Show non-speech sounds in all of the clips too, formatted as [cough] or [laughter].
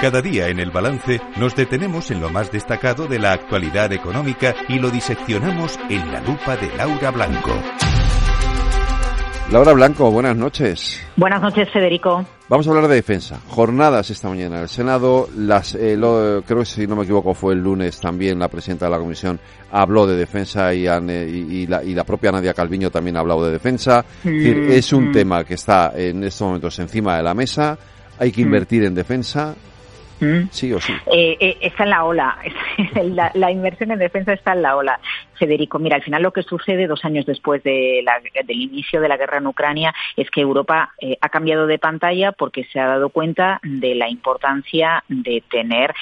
Cada día en el balance nos detenemos en lo más destacado de la actualidad económica y lo diseccionamos en la lupa de Laura Blanco. Laura Blanco, buenas noches. Buenas noches, Federico. Vamos a hablar de defensa. Jornadas esta mañana. El Senado, las, eh, creo que si no me equivoco fue el lunes también la presidenta de la comisión habló de defensa y, y, la, y la, propia Nadia Calviño también ha hablado de defensa. es, decir, mm, es un mm. tema que está en estos momentos encima de la mesa. Hay que mm. invertir en defensa. Sí o sí. Eh, eh, está en la ola. [laughs] la, inversión en defensa está en la ola. Federico, mira, al final lo que sucede dos años después de del inicio de la guerra en Ucrania es que Europa eh, ha cambiado de pantalla porque se ha dado cuenta de la importancia de tener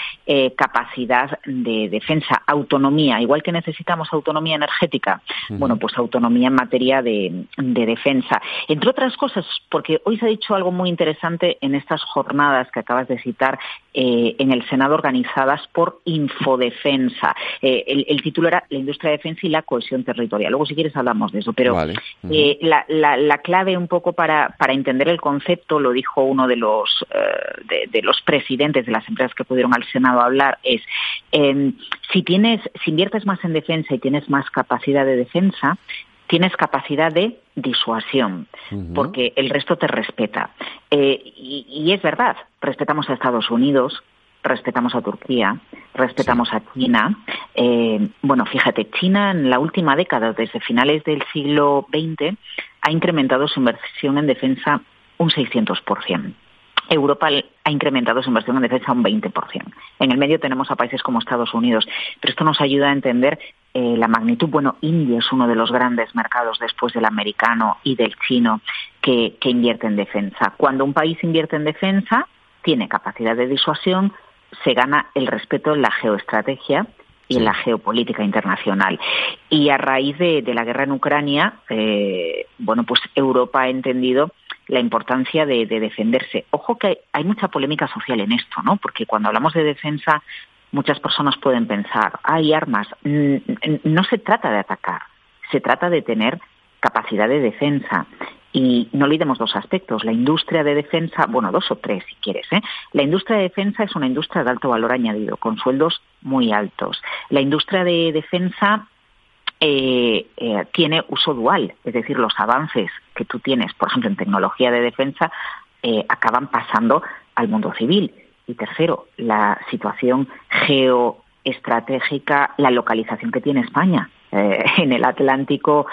capacidad de defensa, autonomía, igual que necesitamos autonomía energética, bueno, pues autonomía en materia de, de defensa. Entre otras cosas, porque hoy se ha dicho algo muy interesante en estas jornadas que acabas de citar eh, en el Senado organizadas por Infodefensa. Eh, el, título era La industria de defensa y la cohesión territorial. Luego, si quieres, hablamos de eso. Pero eh, la, clave un poco para, entender el concepto, lo dijo uno de los, de, los presidentes de las empresas que pudieron al Senado hablar, es em, si tienes, si inviertes más en defensa y tienes más capacidad de defensa, tienes capacidad de disuasión, porque el resto te respeta. Eh, y, es verdad, respetamos a Estados Unidos, respetamos a Turquía, respetamos a China. Eh, bueno, fíjate, China en la última década, desde finales del siglo XX, ha incrementado su inversión en defensa un 600%. Europa ha incrementado su inversión en defensa un 20%. En el medio tenemos a países como Estados Unidos, pero esto nos ayuda a entender eh, la magnitud. Bueno, India es uno de los grandes mercados después del americano y del chino que, invierte en defensa. Cuando un país invierte en defensa, tiene capacidad de disuasión, se gana el respeto en la geoestrategia y en la geopolítica internacional. Y a raíz de, la guerra en Ucrania, eh, bueno, pues Europa ha entendido la importancia de, defenderse. Ojo que hay, mucha polémica social en esto, ¿no? Porque cuando hablamos de defensa, muchas personas pueden pensar, hay armas. No se trata de atacar, se trata de tener capacidad de defensa. Y no olvidemos dos aspectos. La industria de defensa, bueno, dos o tres si quieres. ¿eh? La industria de defensa es una industria de alto valor añadido, con sueldos muy altos. La industria de defensa eh, eh, tiene uso dual, es decir, los avances que tú tienes, por ejemplo, en tecnología de defensa, eh, acaban pasando al mundo civil. Y tercero, la situación geoestratégica, la localización que tiene España en el Atlántico,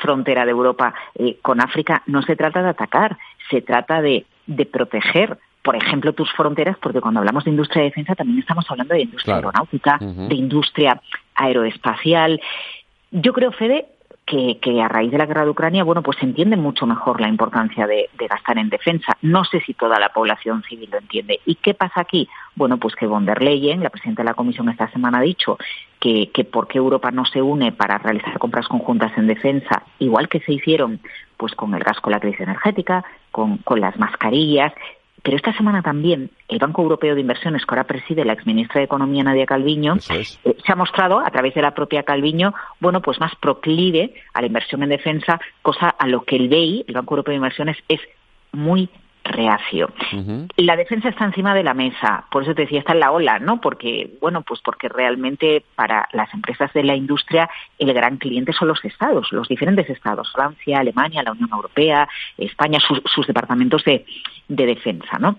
frontera de Europa con África, no se trata de atacar, se trata de, proteger por ejemplo, tus fronteras, porque cuando hablamos de industria de defensa también estamos hablando de industria aeronáutica, de industria aeroespacial. Yo creo, Fede, que, a raíz de la guerra de Ucrania, bueno, pues se entiende mucho mejor la importancia de, gastar en defensa. No sé si toda la población civil lo entiende. ¿Y qué pasa aquí? Bueno, pues que von der Leyen, la presidenta de la Comisión esta semana, ha dicho que, que por qué Europa no se une para realizar compras conjuntas en defensa, igual que se hicieron pues con el gas con la crisis energética, con, con las mascarillas, pero esta semana también el Banco Europeo de Inversiones, que ahora preside la exministra de Economía Nadia Calviño, eh, se ha mostrado a través de la propia Calviño, bueno, pues más proclive a la inversión en defensa, cosa a lo que el BEI, el Banco Europeo de Inversiones, es muy reacio. La defensa está encima de la mesa, por eso te decía, está en la ola, ¿no? Porque, bueno, pues porque realmente para las empresas de la industria el gran cliente son los estados, los diferentes estados, Francia, Alemania, la Unión Europea, España, sus, departamentos de, defensa, ¿no?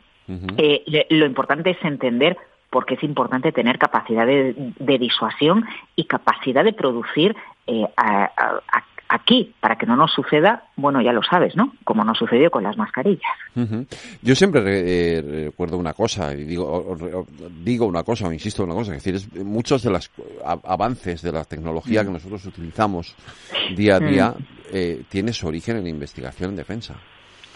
Eh, lo importante es entender por qué es importante tener capacidad de, disuasión y capacidad de producir eh, a, aquí, para que no nos suceda, bueno, ya lo sabes, ¿no? Como nos sucedió con las mascarillas. Yo siempre eh, recuerdo una cosa, y digo, digo una cosa, o insisto en una cosa, es decir, muchos de los avances de la tecnología que mm. nosotros utilizamos día a día mm. eh, tiene su origen en la investigación en defensa.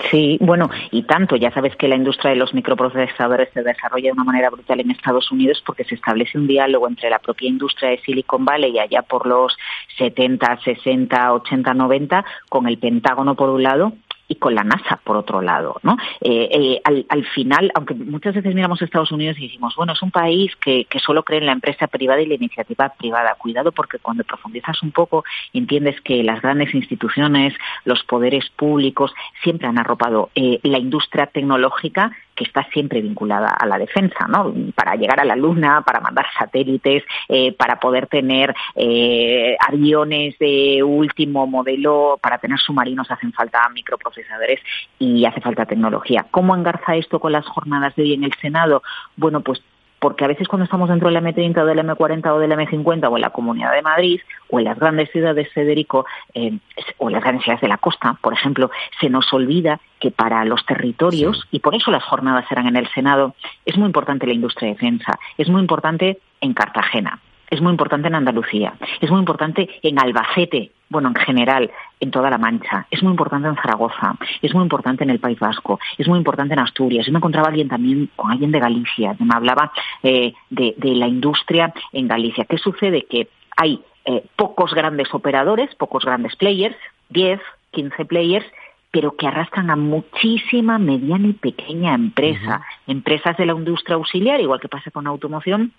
Sí, bueno, y tanto. Ya sabes que la industria de los microprocesadores se desarrolla de una manera brutal en Estados Unidos porque se establece un diálogo entre la propia industria de Silicon Valley allá por los 70, 60, 80, 90 con el Pentágono por un lado y con la NASA, por otro lado. ¿no? Eh, eh, al, final, aunque muchas veces miramos a Estados Unidos y decimos, bueno, es un país que, solo cree en la empresa privada y la iniciativa privada. Cuidado porque cuando profundizas un poco entiendes que las grandes instituciones, los poderes públicos, siempre han arropado eh, la industria tecnológica que está siempre vinculada a la defensa, ¿no? Para llegar a la Luna, para mandar satélites, eh, para poder tener eh, aviones de último modelo, para tener submarinos hacen falta microprocesadores y hace falta tecnología. ¿Cómo engarza esto con las jornadas de hoy en el Senado? Bueno, pues porque a veces cuando estamos dentro del M30 o del M40 o del M50 o en la Comunidad de Madrid o en las grandes ciudades, Federico, eh, o en las grandes ciudades de la costa, por ejemplo, se nos olvida que para los territorios, y por eso las jornadas serán en el Senado, es muy importante la industria de defensa, es muy importante en Cartagena, es muy importante en Andalucía, es muy importante en Albacete, bueno, en general, en toda la Mancha, es muy importante en Zaragoza, es muy importante en el País Vasco, es muy importante en Asturias. Yo me encontraba alguien también con alguien de Galicia, que me hablaba eh, de, la industria en Galicia. ¿Qué sucede? Que hay eh, pocos grandes operadores, pocos grandes players, 10, 15 players, pero que arrastran a muchísima mediana y pequeña empresa, empresas de la industria auxiliar, igual que pasa con automoción,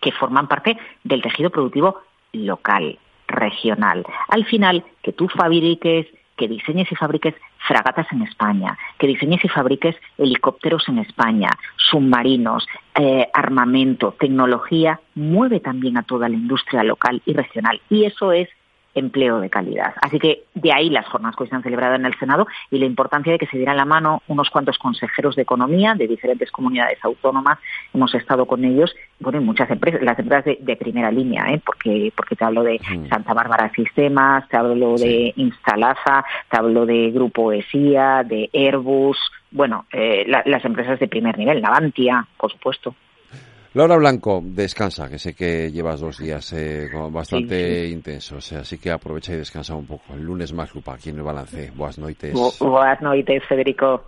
que forman parte del tejido productivo local, regional. Al final, que tú fabriques, que diseñes y fabriques fragatas en España, que diseñes y fabriques helicópteros en España, submarinos, eh, armamento, tecnología, mueve también a toda la industria local y regional. Y eso es empleo de calidad. Así que de ahí las jornadas que hoy se han celebrado en el Senado y la importancia de que se dieran la mano unos cuantos consejeros de economía de diferentes comunidades autónomas. Hemos estado con ellos, bueno, muchas empresas, las empresas de, primera línea, ¿eh? porque, porque te hablo de Santa Bárbara Sistemas, te hablo de Instalaza, te hablo de Grupo ESIA, de Airbus, bueno, eh, las empresas de primer nivel, Navantia, por supuesto. Laura Blanco, descansa, que sé que llevas dos días eh, bastante intensos, así que aprovecha y descansa un poco. El lunes más lupa aquí en el balance. Buenas noites. Buenas noites, Federico.